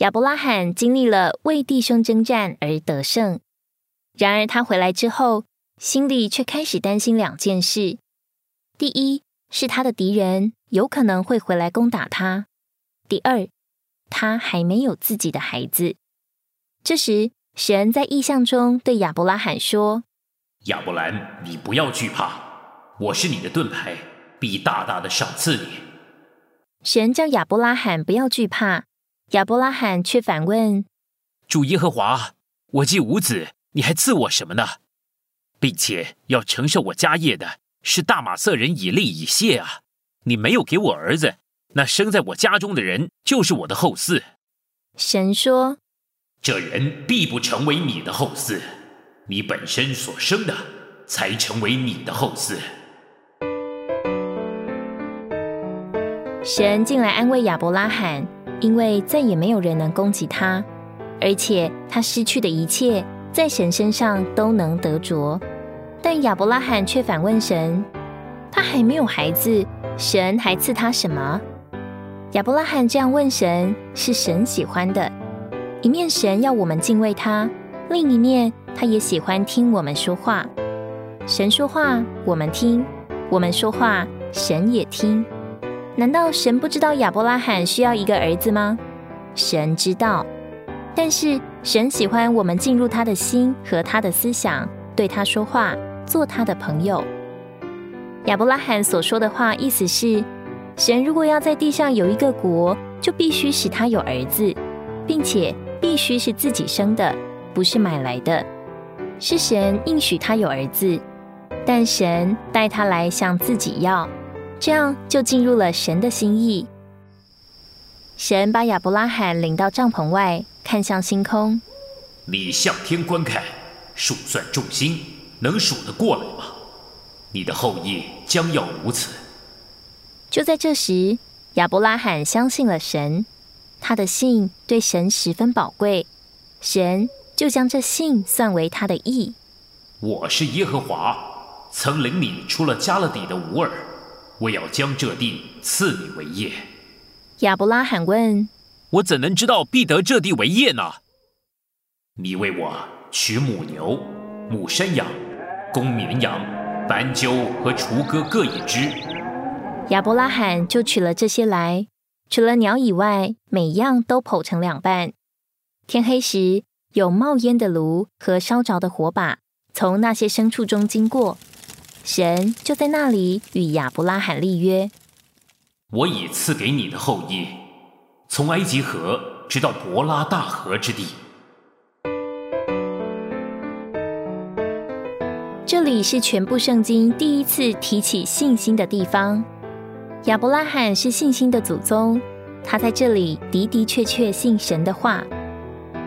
亚伯拉罕经历了为弟兄征战而得胜，然而他回来之后，心里却开始担心两件事：第一是他的敌人有可能会回来攻打他；第二，他还没有自己的孩子。这时，神在异象中对亚伯拉罕说：“亚伯兰，你不要惧怕，我是你的盾牌，必大大的赏赐你。”神叫亚伯拉罕不要惧怕。亚伯拉罕却反问：“主耶和华，我既无子，你还赐我什么呢？并且要承受我家业的是大马色人以利以谢啊！你没有给我儿子，那生在我家中的人就是我的后嗣。”神说：“这人必不成为你的后嗣，你本身所生的才成为你的后嗣。”神进来安慰亚伯拉罕。因为再也没有人能攻击他，而且他失去的一切在神身上都能得着。但亚伯拉罕却反问神：“他还没有孩子，神还赐他什么？”亚伯拉罕这样问神，是神喜欢的。一面神要我们敬畏他，另一面他也喜欢听我们说话。神说话，我们听；我们说话，神也听。难道神不知道亚伯拉罕需要一个儿子吗？神知道，但是神喜欢我们进入他的心和他的思想，对他说话，做他的朋友。亚伯拉罕所说的话，意思是：神如果要在地上有一个国，就必须使他有儿子，并且必须是自己生的，不是买来的。是神应许他有儿子，但神带他来向自己要。这样就进入了神的心意。神把亚伯拉罕领到帐篷外，看向星空。你向天观看，数算众星，能数得过来吗？你的后裔将要如此。就在这时，亚伯拉罕相信了神，他的信对神十分宝贵，神就将这信算为他的义。我是耶和华，曾领你出了加勒底的吾尔。我要将这地赐你为业。亚伯拉罕问：“我怎能知道必得这地为业呢？”你为我取母牛、母山羊、公绵羊、斑鸠和雏鸽各一只。亚伯拉罕就取了这些来，除了鸟以外，每样都剖成两半。天黑时，有冒烟的炉和烧着的火把从那些牲畜中经过。神就在那里与亚伯拉罕立约：“我已赐给你的后裔，从埃及河直到伯拉大河之地。”这里是全部圣经第一次提起信心的地方。亚伯拉罕是信心的祖宗，他在这里的的确确信神的话。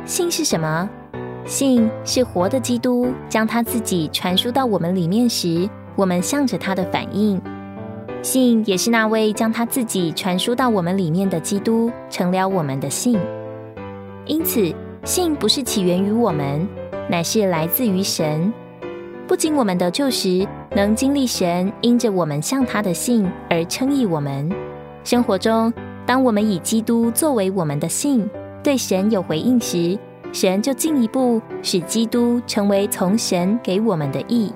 信是什么？信是活的基督将他自己传输到我们里面时。我们向着他的反应，信也是那位将他自己传输到我们里面的基督成了我们的信。因此，信不是起源于我们，乃是来自于神。不仅我们的救时能经历神因着我们向他的信而称义我们，生活中当我们以基督作为我们的信，对神有回应时，神就进一步使基督成为从神给我们的义。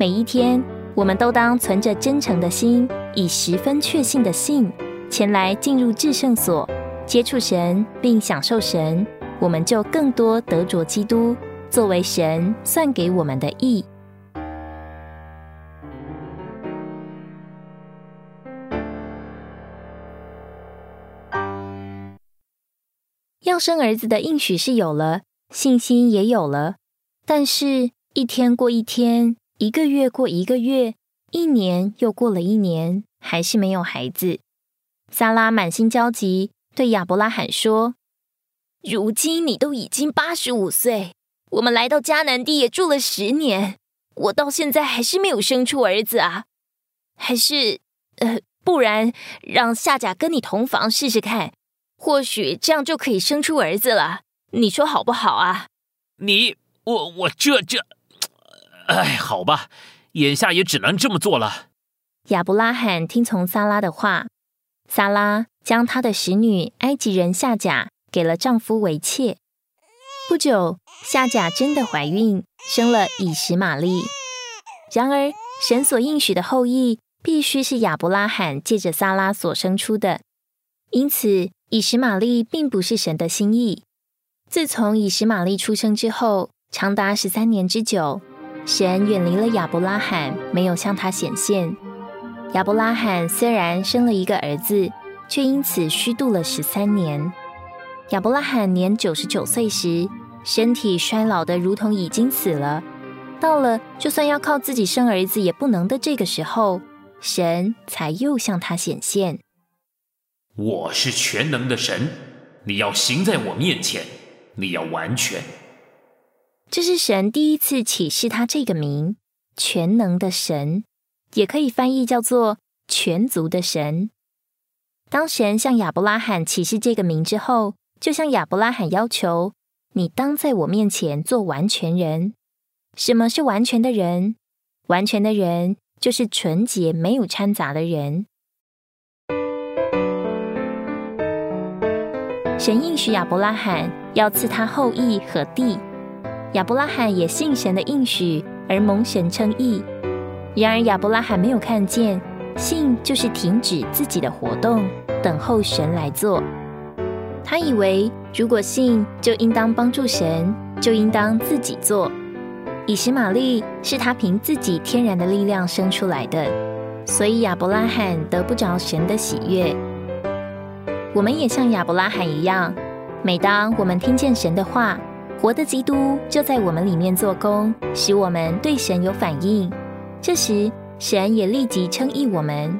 每一天，我们都当存着真诚的心，以十分确信的信，前来进入至圣所，接触神，并享受神，我们就更多得着基督作为神算给我们的义。要生儿子的应许是有了，信心也有了，但是，一天过一天。一个月过一个月，一年又过了一年，还是没有孩子。萨拉满心焦急，对亚伯拉罕说：“如今你都已经八十五岁，我们来到迦南地也住了十年，我到现在还是没有生出儿子啊！还是，呃，不然让夏甲跟你同房试试看，或许这样就可以生出儿子了。你说好不好啊？”你，我，我这这。哎，好吧，眼下也只能这么做了。亚伯拉罕听从萨拉的话，萨拉将他的使女埃及人夏甲给了丈夫为妾。不久，夏甲真的怀孕，生了以实玛利。然而，神所应许的后裔必须是亚伯拉罕借着萨拉所生出的，因此以实玛利并不是神的心意。自从以实玛利出生之后，长达十三年之久，神远离了亚伯拉罕，没有向他显现。亚伯拉罕虽然生了一个儿子，却因此虚度了十三年。亚伯拉罕年九十九岁时，身体衰老的如同已经死了。到了就算要靠自己生儿子也不能的这个时候，神才又向他显现。我是全能的神，你要行在我面前，你要完全。这是神第一次启示他这个名——全能的神。也可以翻译叫做全族的神。当神向亚伯拉罕启示这个名之后，就向亚伯拉罕要求：“你当在我面前做完全人。”什么是完全的人？完全的人就是纯洁、没有掺杂的人。神应许亚伯拉罕要赐他后裔和地，亚伯拉罕也信神的应许而蒙神称义。然而亚伯拉罕没有看见，信就是停止自己的活动，等候神来做。他以为如果信就应当帮助神，就应当自己做。以实玛利是他凭自己天然的力量生出来的，所以亚伯拉罕得不着神的喜悦。我们也像亚伯拉罕一样，每当我们听见神的话，活的基督就在我们里面做工，使我们对神有反应。这时，神也立即称义我们，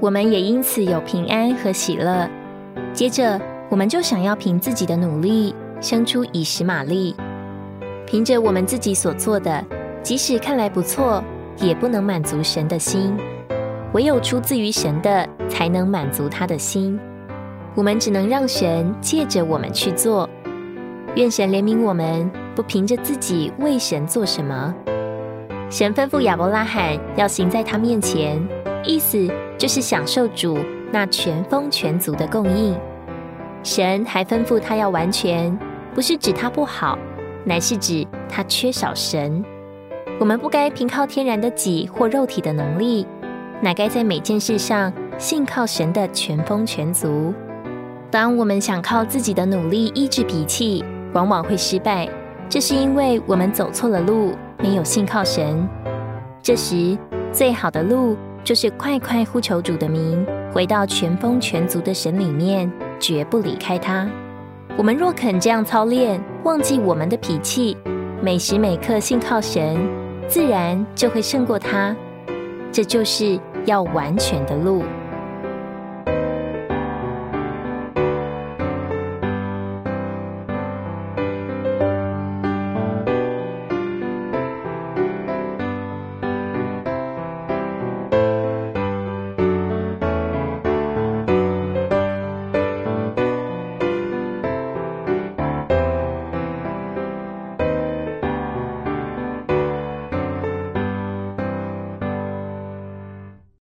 我们也因此有平安和喜乐。接着，我们就想要凭自己的努力生出以实玛利，凭着我们自己所做的，即使看来不错，也不能满足神的心。唯有出自于神的，才能满足他的心。我们只能让神借着我们去做。愿神怜悯我们，不凭着自己为神做什么。神吩咐亚伯拉罕要行在他面前，意思就是享受主那全丰全足的供应。神还吩咐他要完全，不是指他不好，乃是指他缺少神。我们不该凭靠天然的己或肉体的能力，乃该在每件事上信靠神的全丰全足。当我们想靠自己的努力医治脾气，往往会失败，这是因为我们走错了路。没有信靠神，这时最好的路就是快快呼求主的名，回到全丰全足的神里面，绝不离开他。我们若肯这样操练，忘记我们的脾气，每时每刻信靠神，自然就会胜过他。这就是要完全的路。